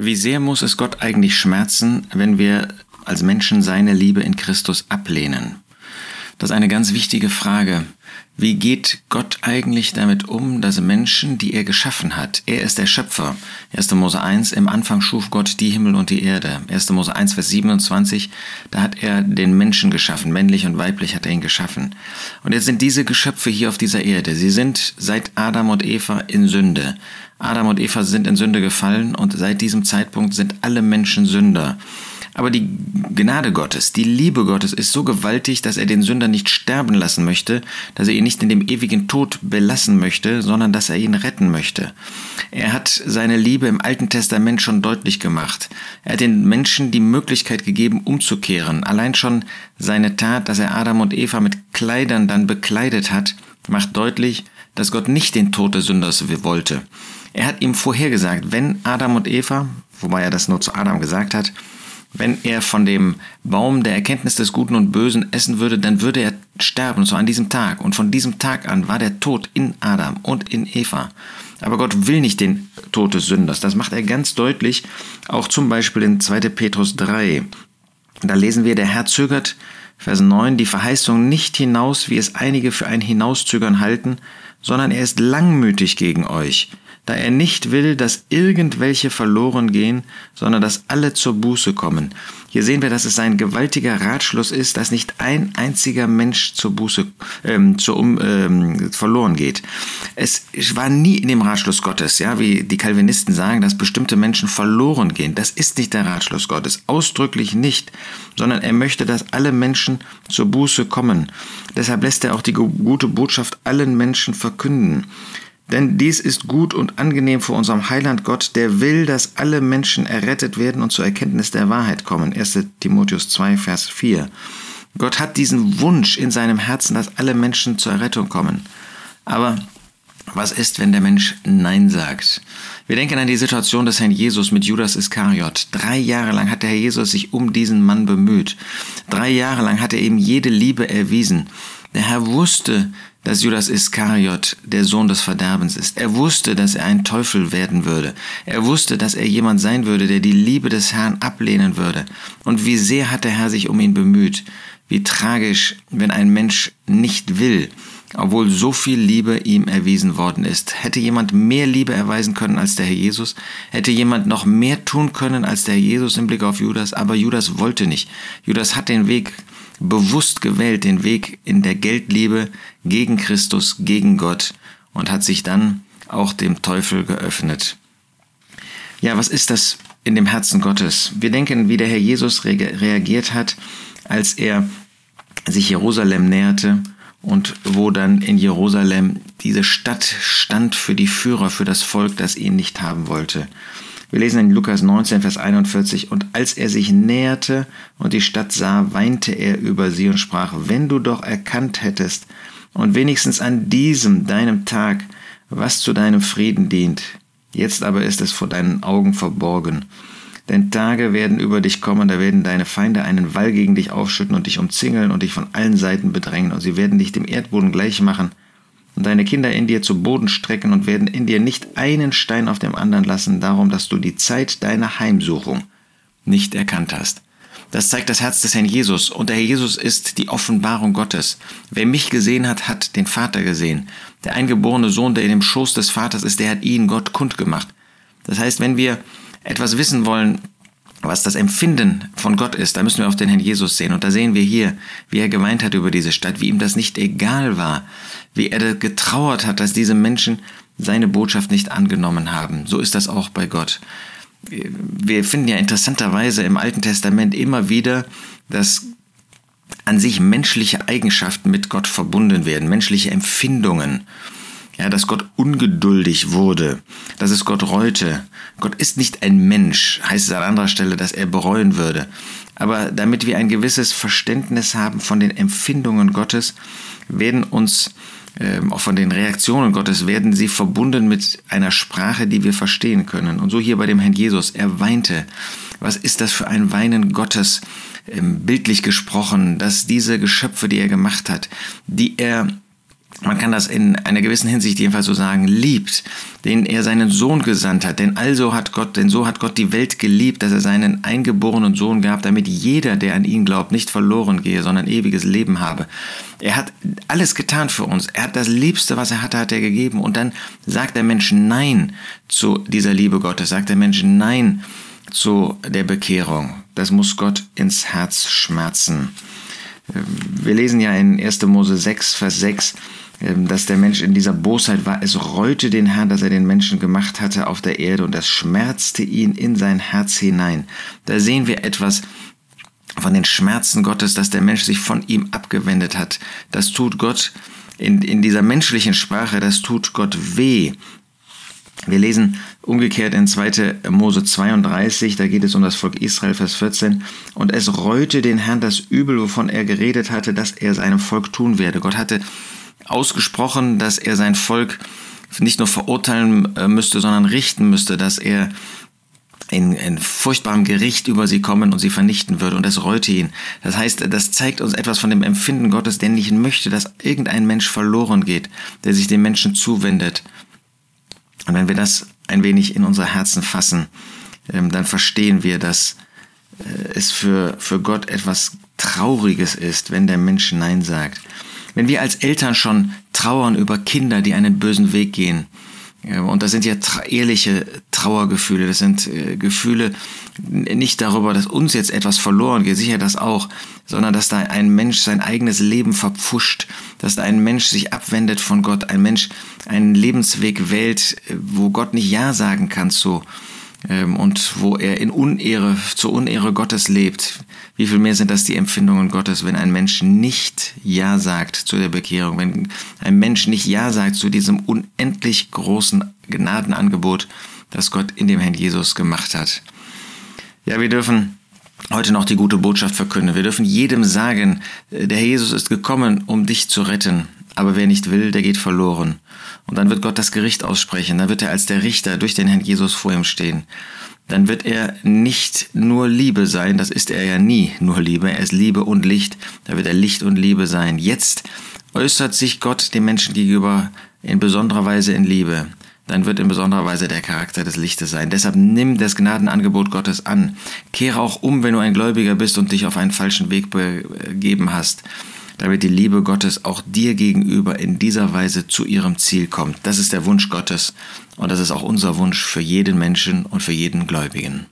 Wie sehr muss es Gott eigentlich schmerzen, wenn wir als Menschen seine Liebe in Christus ablehnen? Das ist eine ganz wichtige Frage. Wie geht Gott eigentlich damit um, dass Menschen, die er geschaffen hat, er ist der Schöpfer. 1. Mose 1, im Anfang schuf Gott die Himmel und die Erde. 1. Mose 1, Vers 27, da hat er den Menschen geschaffen, männlich und weiblich hat er ihn geschaffen. Und jetzt sind diese Geschöpfe hier auf dieser Erde. Sie sind seit Adam und Eva in Sünde. Adam und Eva sind in Sünde gefallen und seit diesem Zeitpunkt sind alle Menschen Sünder. Aber die Gnade Gottes, die Liebe Gottes ist so gewaltig, dass er den Sünder nicht sterben lassen möchte, dass er ihn nicht in dem ewigen Tod belassen möchte, sondern dass er ihn retten möchte. Er hat seine Liebe im Alten Testament schon deutlich gemacht. Er hat den Menschen die Möglichkeit gegeben, umzukehren. Allein schon seine Tat, dass er Adam und Eva mit Kleidern dann bekleidet hat, macht deutlich, dass Gott nicht den Tod des Sünders wollte. Er hat ihm vorhergesagt, wenn Adam und Eva, wobei er das nur zu Adam gesagt hat, wenn er von dem Baum der Erkenntnis des Guten und Bösen essen würde, dann würde er sterben, zwar an diesem Tag. Und von diesem Tag an war der Tod in Adam und in Eva. Aber Gott will nicht den Tod des Sünders. Das macht er ganz deutlich, auch zum Beispiel in 2. Petrus 3. Da lesen wir, der Herr zögert, Vers 9, die Verheißung nicht hinaus, wie es einige für ein Hinauszögern halten, sondern er ist langmütig gegen euch da er nicht will, dass irgendwelche verloren gehen, sondern dass alle zur Buße kommen. Hier sehen wir, dass es ein gewaltiger Ratschluss ist, dass nicht ein einziger Mensch zur Buße ähm, zur ähm, verloren geht. Es war nie in dem Ratschluss Gottes, ja, wie die Calvinisten sagen, dass bestimmte Menschen verloren gehen. Das ist nicht der Ratschluss Gottes, ausdrücklich nicht, sondern er möchte, dass alle Menschen zur Buße kommen. Deshalb lässt er auch die gute Botschaft allen Menschen verkünden. Denn dies ist gut und angenehm vor unserem Heiland Gott, der will, dass alle Menschen errettet werden und zur Erkenntnis der Wahrheit kommen. 1 Timotheus 2, Vers 4. Gott hat diesen Wunsch in seinem Herzen, dass alle Menschen zur Errettung kommen. Aber was ist, wenn der Mensch Nein sagt? Wir denken an die Situation des Herrn Jesus mit Judas Iskariot. Drei Jahre lang hat der Herr Jesus sich um diesen Mann bemüht. Drei Jahre lang hat er ihm jede Liebe erwiesen. Der Herr wusste, dass Judas Iskariot der Sohn des Verderbens ist. Er wusste, dass er ein Teufel werden würde. Er wusste, dass er jemand sein würde, der die Liebe des Herrn ablehnen würde. Und wie sehr hat der Herr sich um ihn bemüht. Wie tragisch, wenn ein Mensch nicht will, obwohl so viel Liebe ihm erwiesen worden ist. Hätte jemand mehr Liebe erweisen können als der Herr Jesus? Hätte jemand noch mehr tun können als der Herr Jesus im Blick auf Judas? Aber Judas wollte nicht. Judas hat den Weg bewusst gewählt, den Weg in der Geldliebe gegen Christus, gegen Gott und hat sich dann auch dem Teufel geöffnet. Ja, was ist das in dem Herzen Gottes? Wir denken, wie der Herr Jesus reagiert hat, als er sich Jerusalem näherte und wo dann in Jerusalem diese Stadt stand für die Führer, für das Volk, das ihn nicht haben wollte. Wir lesen in Lukas 19, Vers 41, und als er sich näherte und die Stadt sah, weinte er über sie und sprach, wenn du doch erkannt hättest und wenigstens an diesem deinem Tag, was zu deinem Frieden dient. Jetzt aber ist es vor deinen Augen verborgen. Denn Tage werden über dich kommen, da werden deine Feinde einen Wall gegen dich aufschütten und dich umzingeln und dich von allen Seiten bedrängen, und sie werden dich dem Erdboden gleich machen, und deine Kinder in dir zu Boden strecken und werden in dir nicht einen Stein auf dem anderen lassen, darum, dass du die Zeit deiner Heimsuchung nicht erkannt hast. Das zeigt das Herz des Herrn Jesus und der Herr Jesus ist die Offenbarung Gottes. Wer mich gesehen hat, hat den Vater gesehen. Der eingeborene Sohn, der in dem Schoß des Vaters ist, der hat ihn Gott kundgemacht. Das heißt, wenn wir etwas wissen wollen, was das Empfinden von Gott ist, da müssen wir auf den Herrn Jesus sehen. Und da sehen wir hier, wie er geweint hat über diese Stadt, wie ihm das nicht egal war, wie er getrauert hat, dass diese Menschen seine Botschaft nicht angenommen haben. So ist das auch bei Gott. Wir finden ja interessanterweise im Alten Testament immer wieder, dass an sich menschliche Eigenschaften mit Gott verbunden werden, menschliche Empfindungen ja, dass Gott ungeduldig wurde, dass es Gott reute. Gott ist nicht ein Mensch, heißt es an anderer Stelle, dass er bereuen würde. Aber damit wir ein gewisses Verständnis haben von den Empfindungen Gottes, werden uns ähm, auch von den Reaktionen Gottes werden sie verbunden mit einer Sprache, die wir verstehen können. Und so hier bei dem Herrn Jesus, er weinte. Was ist das für ein Weinen Gottes, ähm, bildlich gesprochen, dass diese Geschöpfe, die er gemacht hat, die er man kann das in einer gewissen Hinsicht jedenfalls so sagen, liebt, den er seinen Sohn gesandt hat. Denn also hat Gott, denn so hat Gott die Welt geliebt, dass er seinen eingeborenen Sohn gab, damit jeder, der an ihn glaubt, nicht verloren gehe, sondern ewiges Leben habe. Er hat alles getan für uns. Er hat das Liebste, was er hatte, hat er gegeben. Und dann sagt der Mensch Nein zu dieser Liebe Gottes, sagt der Mensch Nein zu der Bekehrung. Das muss Gott ins Herz schmerzen. Wir lesen ja in 1. Mose 6, Vers 6, ähm, dass der Mensch in dieser Bosheit war. Es reute den Herrn, dass er den Menschen gemacht hatte auf der Erde und es schmerzte ihn in sein Herz hinein. Da sehen wir etwas von den Schmerzen Gottes, dass der Mensch sich von ihm abgewendet hat. Das tut Gott in, in dieser menschlichen Sprache, das tut Gott weh. Wir lesen umgekehrt in 2. Mose 32, da geht es um das Volk Israel, Vers 14. Und es reute den Herrn das Übel, wovon er geredet hatte, dass er seinem Volk tun werde. Gott hatte ausgesprochen, dass er sein Volk nicht nur verurteilen äh, müsste, sondern richten müsste, dass er in, in furchtbarem Gericht über sie kommen und sie vernichten würde. Und das reute ihn. Das heißt, das zeigt uns etwas von dem Empfinden Gottes, der nicht möchte, dass irgendein Mensch verloren geht, der sich dem Menschen zuwendet. Und wenn wir das ein wenig in unser Herzen fassen, ähm, dann verstehen wir, dass äh, es für, für Gott etwas Trauriges ist, wenn der Mensch Nein sagt. Wenn wir als Eltern schon trauern über Kinder, die einen bösen Weg gehen, und das sind ja ehrliche Trauergefühle, das sind äh, Gefühle nicht darüber, dass uns jetzt etwas verloren geht, sicher das auch, sondern dass da ein Mensch sein eigenes Leben verpfuscht, dass da ein Mensch sich abwendet von Gott, ein Mensch einen Lebensweg wählt, äh, wo Gott nicht Ja sagen kann zu. So und wo er in Unehre, zur Unehre Gottes lebt. Wie viel mehr sind das die Empfindungen Gottes, wenn ein Mensch nicht Ja sagt zu der Bekehrung, wenn ein Mensch nicht Ja sagt zu diesem unendlich großen Gnadenangebot, das Gott in dem Herrn Jesus gemacht hat. Ja, wir dürfen heute noch die gute Botschaft verkünden. Wir dürfen jedem sagen, äh, der Herr Jesus ist gekommen, um dich zu retten aber wer nicht will, der geht verloren. Und dann wird Gott das Gericht aussprechen, dann wird er als der Richter durch den Herrn Jesus vor ihm stehen. Dann wird er nicht nur Liebe sein, das ist er ja nie nur Liebe, er ist Liebe und Licht, da wird er Licht und Liebe sein. Jetzt äußert sich Gott dem Menschen gegenüber in besonderer Weise in Liebe dann wird in besonderer Weise der Charakter des Lichtes sein. Deshalb nimm das Gnadenangebot Gottes an. Kehre auch um, wenn du ein Gläubiger bist und dich auf einen falschen Weg begeben hast damit die Liebe Gottes auch dir gegenüber in dieser Weise zu ihrem Ziel kommt. Das ist der Wunsch Gottes und das ist auch unser Wunsch für jeden Menschen und für jeden Gläubigen.